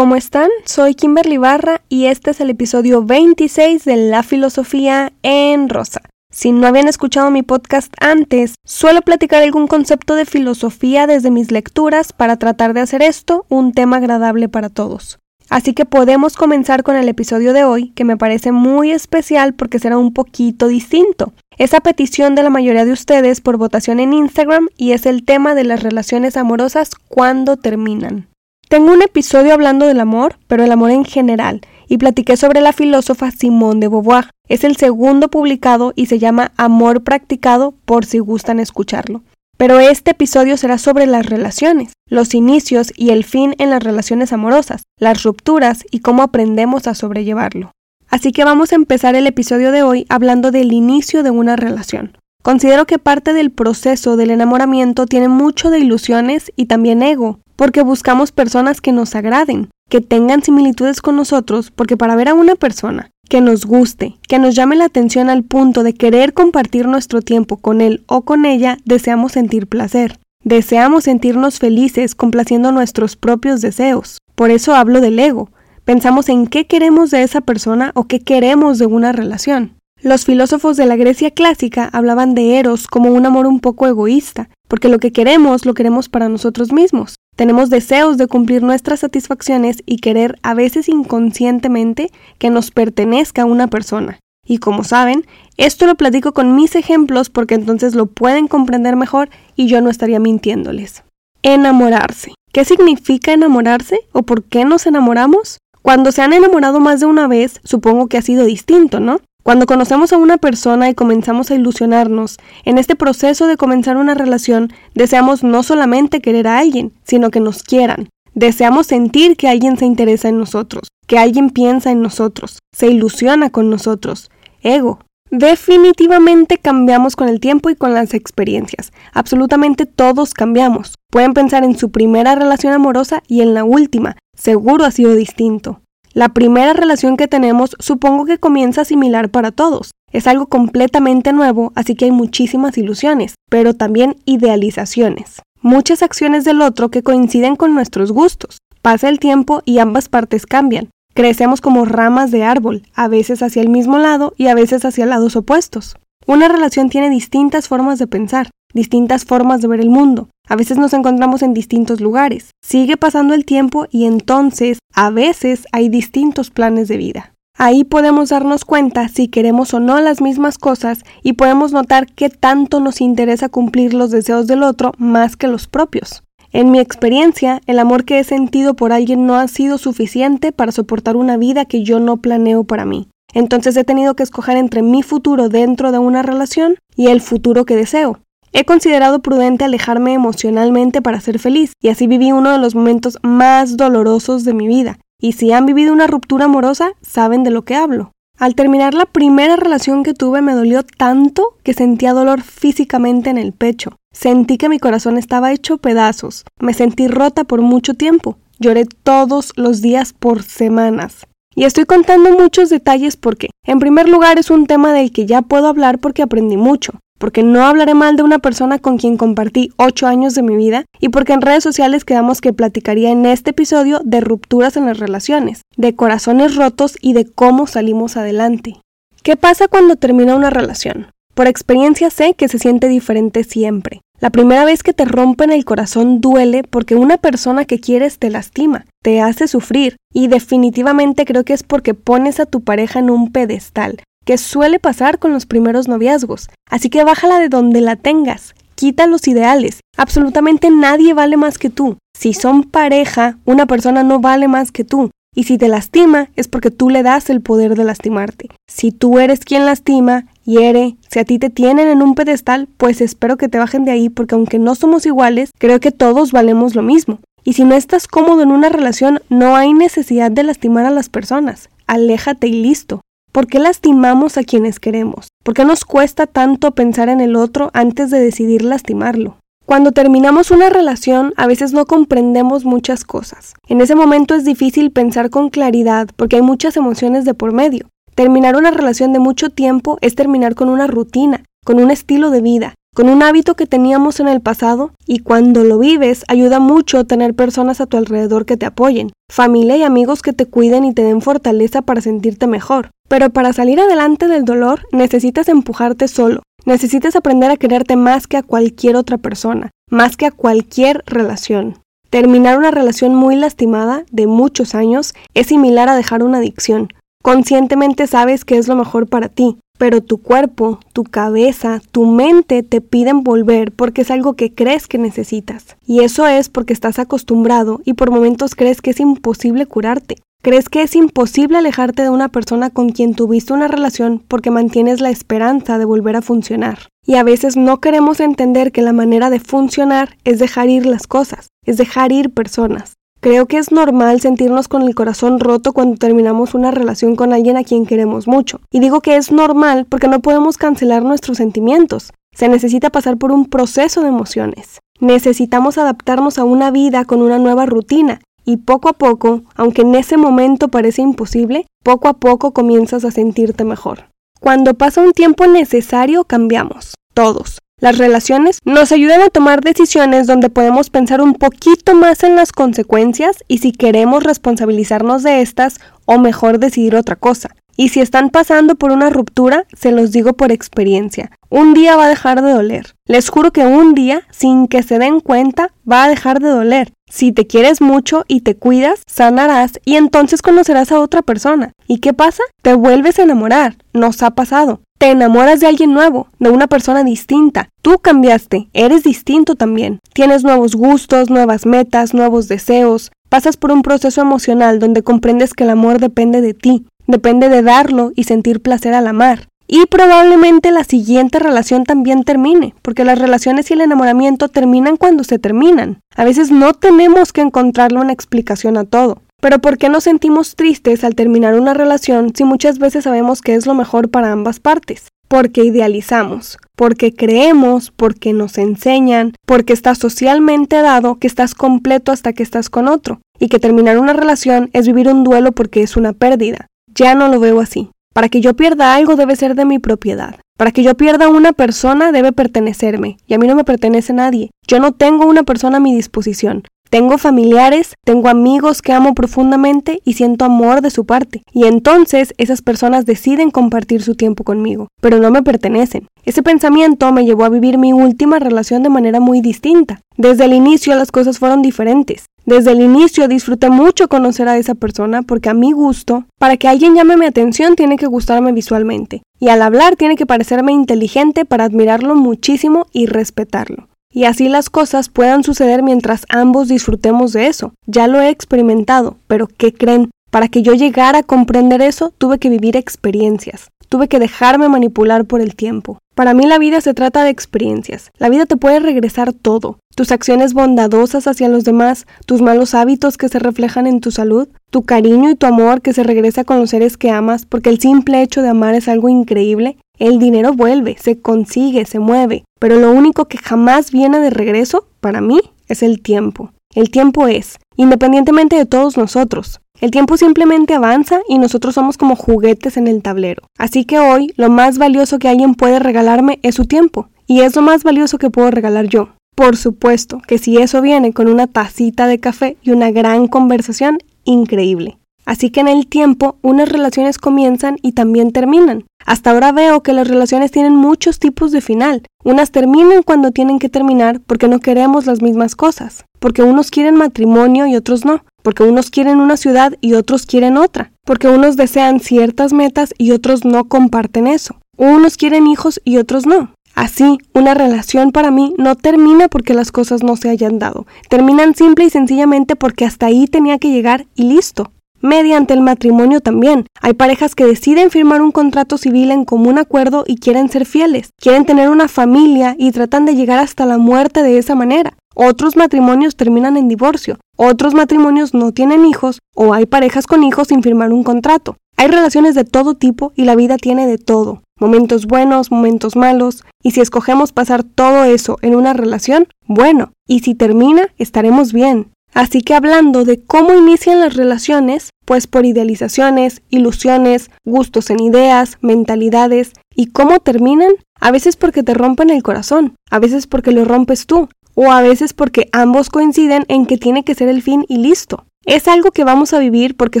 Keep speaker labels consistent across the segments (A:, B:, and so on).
A: ¿cómo están? Soy Kimberly Barra y este es el episodio 26 de La Filosofía en Rosa. Si no habían escuchado mi podcast antes, suelo platicar algún concepto de filosofía desde mis lecturas para tratar de hacer esto un tema agradable para todos. Así que podemos comenzar con el episodio de hoy, que me parece muy especial porque será un poquito distinto. Es a petición de la mayoría de ustedes por votación en Instagram y es el tema de las relaciones amorosas cuando terminan. Tengo un episodio hablando del amor, pero el amor en general, y platiqué sobre la filósofa Simone de Beauvoir. Es el segundo publicado y se llama Amor practicado por si gustan escucharlo. Pero este episodio será sobre las relaciones, los inicios y el fin en las relaciones amorosas, las rupturas y cómo aprendemos a sobrellevarlo. Así que vamos a empezar el episodio de hoy hablando del inicio de una relación. Considero que parte del proceso del enamoramiento tiene mucho de ilusiones y también ego, porque buscamos personas que nos agraden, que tengan similitudes con nosotros, porque para ver a una persona que nos guste, que nos llame la atención al punto de querer compartir nuestro tiempo con él o con ella, deseamos sentir placer. Deseamos sentirnos felices complaciendo nuestros propios deseos. Por eso hablo del ego. Pensamos en qué queremos de esa persona o qué queremos de una relación. Los filósofos de la Grecia clásica hablaban de Eros como un amor un poco egoísta, porque lo que queremos lo queremos para nosotros mismos. Tenemos deseos de cumplir nuestras satisfacciones y querer a veces inconscientemente que nos pertenezca una persona. Y como saben, esto lo platico con mis ejemplos porque entonces lo pueden comprender mejor y yo no estaría mintiéndoles. Enamorarse. ¿Qué significa enamorarse o por qué nos enamoramos? Cuando se han enamorado más de una vez, supongo que ha sido distinto, ¿no? Cuando conocemos a una persona y comenzamos a ilusionarnos, en este proceso de comenzar una relación, deseamos no solamente querer a alguien, sino que nos quieran. Deseamos sentir que alguien se interesa en nosotros, que alguien piensa en nosotros, se ilusiona con nosotros. Ego. Definitivamente cambiamos con el tiempo y con las experiencias. Absolutamente todos cambiamos. Pueden pensar en su primera relación amorosa y en la última. Seguro ha sido distinto. La primera relación que tenemos supongo que comienza similar para todos. Es algo completamente nuevo, así que hay muchísimas ilusiones, pero también idealizaciones. Muchas acciones del otro que coinciden con nuestros gustos. Pasa el tiempo y ambas partes cambian. Crecemos como ramas de árbol, a veces hacia el mismo lado y a veces hacia lados opuestos. Una relación tiene distintas formas de pensar, distintas formas de ver el mundo. A veces nos encontramos en distintos lugares. Sigue pasando el tiempo y entonces a veces hay distintos planes de vida. Ahí podemos darnos cuenta si queremos o no las mismas cosas y podemos notar qué tanto nos interesa cumplir los deseos del otro más que los propios. En mi experiencia, el amor que he sentido por alguien no ha sido suficiente para soportar una vida que yo no planeo para mí. Entonces he tenido que escoger entre mi futuro dentro de una relación y el futuro que deseo. He considerado prudente alejarme emocionalmente para ser feliz, y así viví uno de los momentos más dolorosos de mi vida. Y si han vivido una ruptura amorosa, saben de lo que hablo. Al terminar la primera relación que tuve me dolió tanto que sentía dolor físicamente en el pecho. Sentí que mi corazón estaba hecho pedazos. Me sentí rota por mucho tiempo. Lloré todos los días por semanas. Y estoy contando muchos detalles porque, en primer lugar, es un tema del que ya puedo hablar porque aprendí mucho porque no hablaré mal de una persona con quien compartí ocho años de mi vida y porque en redes sociales quedamos que platicaría en este episodio de rupturas en las relaciones, de corazones rotos y de cómo salimos adelante. ¿Qué pasa cuando termina una relación? Por experiencia sé que se siente diferente siempre. La primera vez que te rompen el corazón duele porque una persona que quieres te lastima, te hace sufrir y definitivamente creo que es porque pones a tu pareja en un pedestal, que suele pasar con los primeros noviazgos. Así que bájala de donde la tengas. Quita los ideales. Absolutamente nadie vale más que tú. Si son pareja, una persona no vale más que tú. Y si te lastima, es porque tú le das el poder de lastimarte. Si tú eres quien lastima, hiere, si a ti te tienen en un pedestal, pues espero que te bajen de ahí porque aunque no somos iguales, creo que todos valemos lo mismo. Y si no estás cómodo en una relación, no hay necesidad de lastimar a las personas. Aléjate y listo. ¿Por qué lastimamos a quienes queremos? ¿Por qué nos cuesta tanto pensar en el otro antes de decidir lastimarlo? Cuando terminamos una relación a veces no comprendemos muchas cosas. En ese momento es difícil pensar con claridad porque hay muchas emociones de por medio. Terminar una relación de mucho tiempo es terminar con una rutina, con un estilo de vida, con un hábito que teníamos en el pasado y cuando lo vives ayuda mucho tener personas a tu alrededor que te apoyen, familia y amigos que te cuiden y te den fortaleza para sentirte mejor. Pero para salir adelante del dolor necesitas empujarte solo, necesitas aprender a quererte más que a cualquier otra persona, más que a cualquier relación. Terminar una relación muy lastimada de muchos años es similar a dejar una adicción. Conscientemente sabes que es lo mejor para ti, pero tu cuerpo, tu cabeza, tu mente te piden volver porque es algo que crees que necesitas. Y eso es porque estás acostumbrado y por momentos crees que es imposible curarte. ¿Crees que es imposible alejarte de una persona con quien tuviste una relación porque mantienes la esperanza de volver a funcionar? Y a veces no queremos entender que la manera de funcionar es dejar ir las cosas, es dejar ir personas. Creo que es normal sentirnos con el corazón roto cuando terminamos una relación con alguien a quien queremos mucho. Y digo que es normal porque no podemos cancelar nuestros sentimientos. Se necesita pasar por un proceso de emociones. Necesitamos adaptarnos a una vida con una nueva rutina y poco a poco, aunque en ese momento parece imposible, poco a poco comienzas a sentirte mejor. Cuando pasa un tiempo necesario, cambiamos, todos. Las relaciones nos ayudan a tomar decisiones donde podemos pensar un poquito más en las consecuencias y si queremos responsabilizarnos de estas o mejor decidir otra cosa. Y si están pasando por una ruptura, se los digo por experiencia. Un día va a dejar de doler. Les juro que un día, sin que se den cuenta, va a dejar de doler. Si te quieres mucho y te cuidas, sanarás y entonces conocerás a otra persona. ¿Y qué pasa? Te vuelves a enamorar. Nos ha pasado. Te enamoras de alguien nuevo, de una persona distinta. Tú cambiaste, eres distinto también. Tienes nuevos gustos, nuevas metas, nuevos deseos. Pasas por un proceso emocional donde comprendes que el amor depende de ti, Depende de darlo y sentir placer al amar. Y probablemente la siguiente relación también termine, porque las relaciones y el enamoramiento terminan cuando se terminan. A veces no tenemos que encontrarle una explicación a todo. Pero ¿por qué nos sentimos tristes al terminar una relación si muchas veces sabemos que es lo mejor para ambas partes? Porque idealizamos, porque creemos, porque nos enseñan, porque está socialmente dado que estás completo hasta que estás con otro, y que terminar una relación es vivir un duelo porque es una pérdida. Ya no lo veo así. Para que yo pierda algo debe ser de mi propiedad. Para que yo pierda una persona debe pertenecerme. Y a mí no me pertenece nadie. Yo no tengo una persona a mi disposición. Tengo familiares, tengo amigos que amo profundamente y siento amor de su parte. Y entonces esas personas deciden compartir su tiempo conmigo, pero no me pertenecen. Ese pensamiento me llevó a vivir mi última relación de manera muy distinta. Desde el inicio las cosas fueron diferentes. Desde el inicio disfruté mucho conocer a esa persona porque a mi gusto, para que alguien llame mi atención tiene que gustarme visualmente. Y al hablar tiene que parecerme inteligente para admirarlo muchísimo y respetarlo y así las cosas puedan suceder mientras ambos disfrutemos de eso. Ya lo he experimentado, pero ¿qué creen? Para que yo llegara a comprender eso, tuve que vivir experiencias, tuve que dejarme manipular por el tiempo. Para mí la vida se trata de experiencias. La vida te puede regresar todo. Tus acciones bondadosas hacia los demás, tus malos hábitos que se reflejan en tu salud, tu cariño y tu amor que se regresa con los seres que amas, porque el simple hecho de amar es algo increíble, el dinero vuelve, se consigue, se mueve, pero lo único que jamás viene de regreso, para mí, es el tiempo. El tiempo es, independientemente de todos nosotros. El tiempo simplemente avanza y nosotros somos como juguetes en el tablero. Así que hoy lo más valioso que alguien puede regalarme es su tiempo, y es lo más valioso que puedo regalar yo. Por supuesto que si eso viene con una tacita de café y una gran conversación, increíble. Así que en el tiempo unas relaciones comienzan y también terminan. Hasta ahora veo que las relaciones tienen muchos tipos de final. Unas terminan cuando tienen que terminar porque no queremos las mismas cosas, porque unos quieren matrimonio y otros no, porque unos quieren una ciudad y otros quieren otra, porque unos desean ciertas metas y otros no comparten eso. Unos quieren hijos y otros no. Así, una relación para mí no termina porque las cosas no se hayan dado, terminan simple y sencillamente porque hasta ahí tenía que llegar y listo. Mediante el matrimonio también. Hay parejas que deciden firmar un contrato civil en común acuerdo y quieren ser fieles, quieren tener una familia y tratan de llegar hasta la muerte de esa manera. Otros matrimonios terminan en divorcio, otros matrimonios no tienen hijos o hay parejas con hijos sin firmar un contrato. Hay relaciones de todo tipo y la vida tiene de todo. Momentos buenos, momentos malos, y si escogemos pasar todo eso en una relación, bueno, y si termina, estaremos bien. Así que hablando de cómo inician las relaciones, pues por idealizaciones, ilusiones, gustos en ideas, mentalidades, y cómo terminan, a veces porque te rompen el corazón, a veces porque lo rompes tú, o a veces porque ambos coinciden en que tiene que ser el fin y listo. Es algo que vamos a vivir porque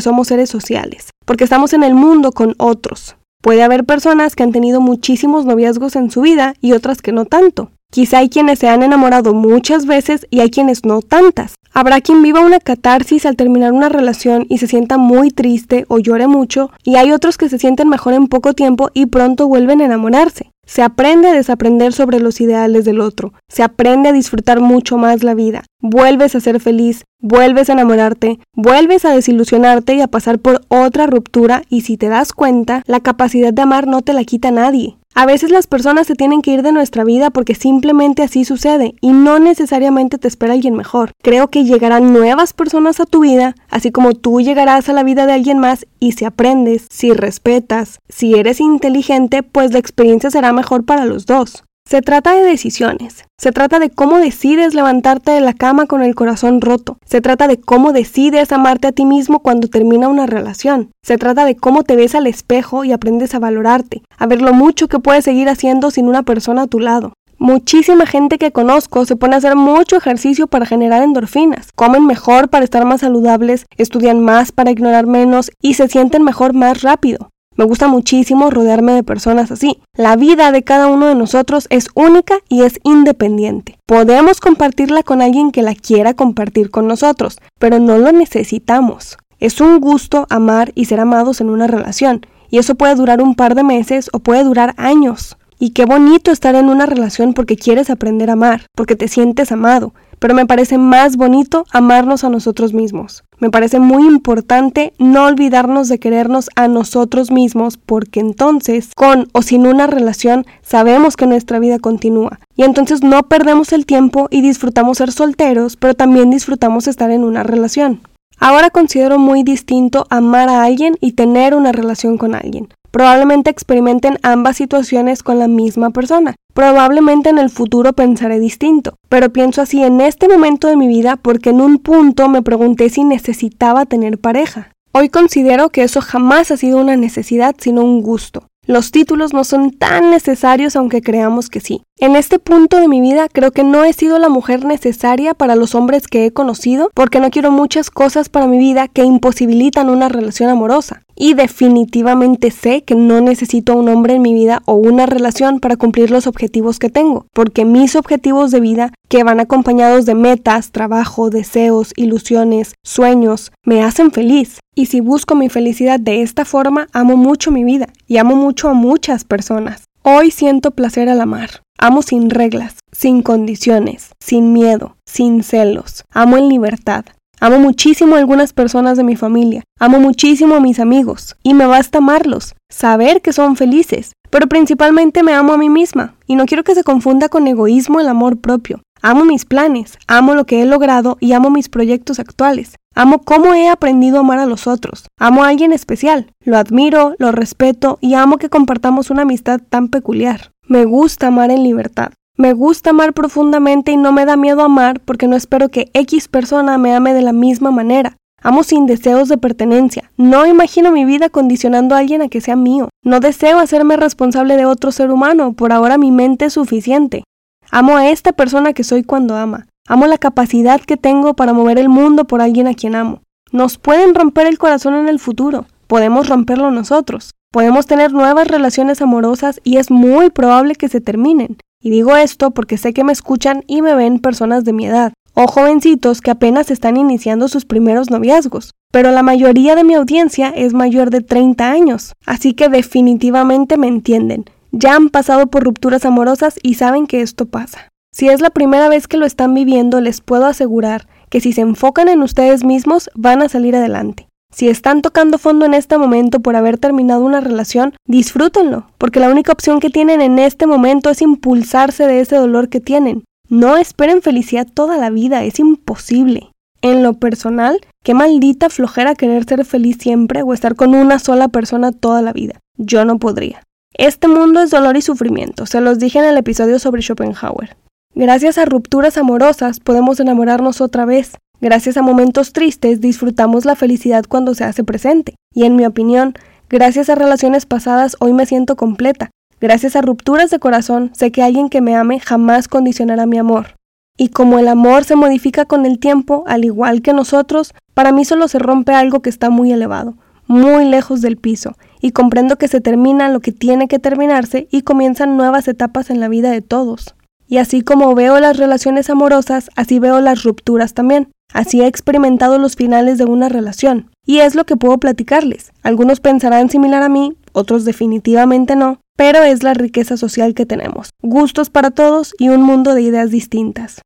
A: somos seres sociales, porque estamos en el mundo con otros. Puede haber personas que han tenido muchísimos noviazgos en su vida y otras que no tanto. Quizá hay quienes se han enamorado muchas veces y hay quienes no tantas. Habrá quien viva una catarsis al terminar una relación y se sienta muy triste o llore mucho, y hay otros que se sienten mejor en poco tiempo y pronto vuelven a enamorarse. Se aprende a desaprender sobre los ideales del otro, se aprende a disfrutar mucho más la vida, vuelves a ser feliz, vuelves a enamorarte, vuelves a desilusionarte y a pasar por otra ruptura y si te das cuenta, la capacidad de amar no te la quita nadie. A veces las personas se tienen que ir de nuestra vida porque simplemente así sucede y no necesariamente te espera alguien mejor. Creo que llegarán nuevas personas a tu vida, así como tú llegarás a la vida de alguien más y si aprendes, si respetas, si eres inteligente, pues la experiencia será mejor para los dos. Se trata de decisiones. Se trata de cómo decides levantarte de la cama con el corazón roto. Se trata de cómo decides amarte a ti mismo cuando termina una relación. Se trata de cómo te ves al espejo y aprendes a valorarte, a ver lo mucho que puedes seguir haciendo sin una persona a tu lado. Muchísima gente que conozco se pone a hacer mucho ejercicio para generar endorfinas, comen mejor para estar más saludables, estudian más para ignorar menos y se sienten mejor más rápido. Me gusta muchísimo rodearme de personas así. La vida de cada uno de nosotros es única y es independiente. Podemos compartirla con alguien que la quiera compartir con nosotros, pero no lo necesitamos. Es un gusto amar y ser amados en una relación, y eso puede durar un par de meses o puede durar años. Y qué bonito estar en una relación porque quieres aprender a amar, porque te sientes amado, pero me parece más bonito amarnos a nosotros mismos. Me parece muy importante no olvidarnos de querernos a nosotros mismos porque entonces, con o sin una relación, sabemos que nuestra vida continúa. Y entonces no perdemos el tiempo y disfrutamos ser solteros, pero también disfrutamos estar en una relación. Ahora considero muy distinto amar a alguien y tener una relación con alguien. Probablemente experimenten ambas situaciones con la misma persona. Probablemente en el futuro pensaré distinto, pero pienso así en este momento de mi vida porque en un punto me pregunté si necesitaba tener pareja. Hoy considero que eso jamás ha sido una necesidad, sino un gusto. Los títulos no son tan necesarios aunque creamos que sí. En este punto de mi vida creo que no he sido la mujer necesaria para los hombres que he conocido porque no quiero muchas cosas para mi vida que imposibilitan una relación amorosa. Y definitivamente sé que no necesito a un hombre en mi vida o una relación para cumplir los objetivos que tengo, porque mis objetivos de vida, que van acompañados de metas, trabajo, deseos, ilusiones, sueños, me hacen feliz. Y si busco mi felicidad de esta forma, amo mucho mi vida y amo mucho a muchas personas. Hoy siento placer al amar. Amo sin reglas, sin condiciones, sin miedo, sin celos. Amo en libertad. Amo muchísimo a algunas personas de mi familia, amo muchísimo a mis amigos, y me basta amarlos, saber que son felices, pero principalmente me amo a mí misma, y no quiero que se confunda con egoísmo el amor propio. Amo mis planes, amo lo que he logrado y amo mis proyectos actuales. Amo cómo he aprendido a amar a los otros. Amo a alguien especial. Lo admiro, lo respeto y amo que compartamos una amistad tan peculiar. Me gusta amar en libertad. Me gusta amar profundamente y no me da miedo amar porque no espero que X persona me ame de la misma manera. Amo sin deseos de pertenencia. No imagino mi vida condicionando a alguien a que sea mío. No deseo hacerme responsable de otro ser humano. Por ahora mi mente es suficiente. Amo a esta persona que soy cuando ama. Amo la capacidad que tengo para mover el mundo por alguien a quien amo. Nos pueden romper el corazón en el futuro. Podemos romperlo nosotros. Podemos tener nuevas relaciones amorosas y es muy probable que se terminen. Y digo esto porque sé que me escuchan y me ven personas de mi edad, o jovencitos que apenas están iniciando sus primeros noviazgos. Pero la mayoría de mi audiencia es mayor de 30 años, así que definitivamente me entienden. Ya han pasado por rupturas amorosas y saben que esto pasa. Si es la primera vez que lo están viviendo, les puedo asegurar que si se enfocan en ustedes mismos, van a salir adelante. Si están tocando fondo en este momento por haber terminado una relación, disfrútenlo, porque la única opción que tienen en este momento es impulsarse de ese dolor que tienen. No esperen felicidad toda la vida, es imposible. En lo personal, qué maldita flojera querer ser feliz siempre o estar con una sola persona toda la vida. Yo no podría. Este mundo es dolor y sufrimiento, se los dije en el episodio sobre Schopenhauer. Gracias a rupturas amorosas podemos enamorarnos otra vez, Gracias a momentos tristes disfrutamos la felicidad cuando se hace presente. Y en mi opinión, gracias a relaciones pasadas hoy me siento completa. Gracias a rupturas de corazón sé que alguien que me ame jamás condicionará mi amor. Y como el amor se modifica con el tiempo, al igual que nosotros, para mí solo se rompe algo que está muy elevado, muy lejos del piso, y comprendo que se termina lo que tiene que terminarse y comienzan nuevas etapas en la vida de todos. Y así como veo las relaciones amorosas, así veo las rupturas también. Así he experimentado los finales de una relación. Y es lo que puedo platicarles. Algunos pensarán similar a mí, otros definitivamente no, pero es la riqueza social que tenemos. Gustos para todos y un mundo de ideas distintas.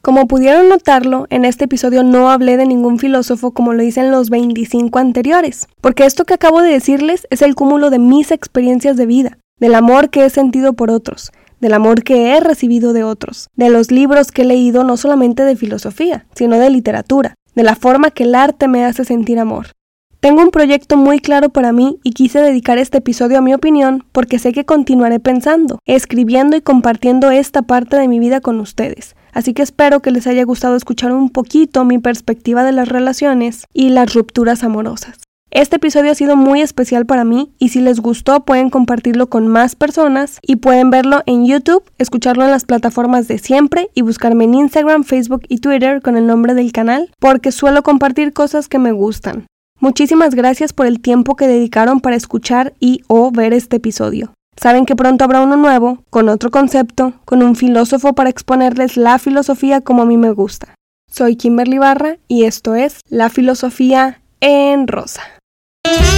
A: Como pudieron notarlo, en este episodio no hablé de ningún filósofo como lo hice en los 25 anteriores, porque esto que acabo de decirles es el cúmulo de mis experiencias de vida, del amor que he sentido por otros, del amor que he recibido de otros, de los libros que he leído no solamente de filosofía, sino de literatura, de la forma que el arte me hace sentir amor. Tengo un proyecto muy claro para mí y quise dedicar este episodio a mi opinión porque sé que continuaré pensando, escribiendo y compartiendo esta parte de mi vida con ustedes. Así que espero que les haya gustado escuchar un poquito mi perspectiva de las relaciones y las rupturas amorosas. Este episodio ha sido muy especial para mí y si les gustó pueden compartirlo con más personas y pueden verlo en YouTube, escucharlo en las plataformas de siempre y buscarme en Instagram, Facebook y Twitter con el nombre del canal porque suelo compartir cosas que me gustan. Muchísimas gracias por el tiempo que dedicaron para escuchar y o ver este episodio. Saben que pronto habrá uno nuevo, con otro concepto, con un filósofo para exponerles la filosofía como a mí me gusta. Soy Kimberly Barra y esto es La Filosofía en Rosa. Thank you.